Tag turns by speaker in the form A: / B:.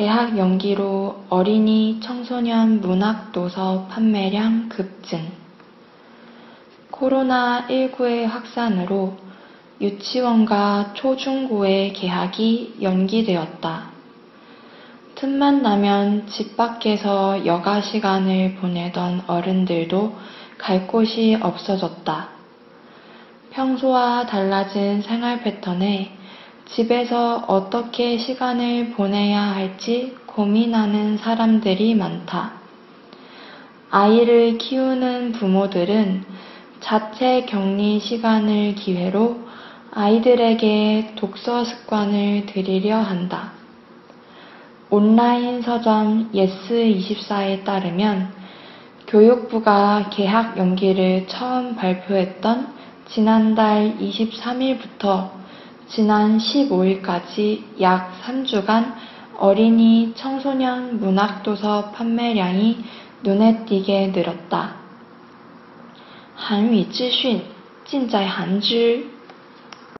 A: 개학 연기로 어린이 청소년 문학 도서 판매량 급증. 코로나19의 확산으로 유치원과 초중고의 개학이 연기되었다. 틈만 나면 집 밖에서 여가 시간을 보내던 어른들도 갈 곳이 없어졌다. 평소와 달라진 생활 패턴에 집에서 어떻게 시간을 보내야 할지 고민하는 사람들이 많다. 아이를 키우는 부모들은 자체 격리 시간을 기회로 아이들에게 독서 습관을 들이려 한다. 온라인 서점 예스24에 따르면 교육부가 개학 연기를 처음 발표했던 지난달 23일부터 지난 15일까지 약 3주간 어린이 청소년 문학도서 판매량이 눈에 띄게 늘었다. 韩语资讯尽在韩知。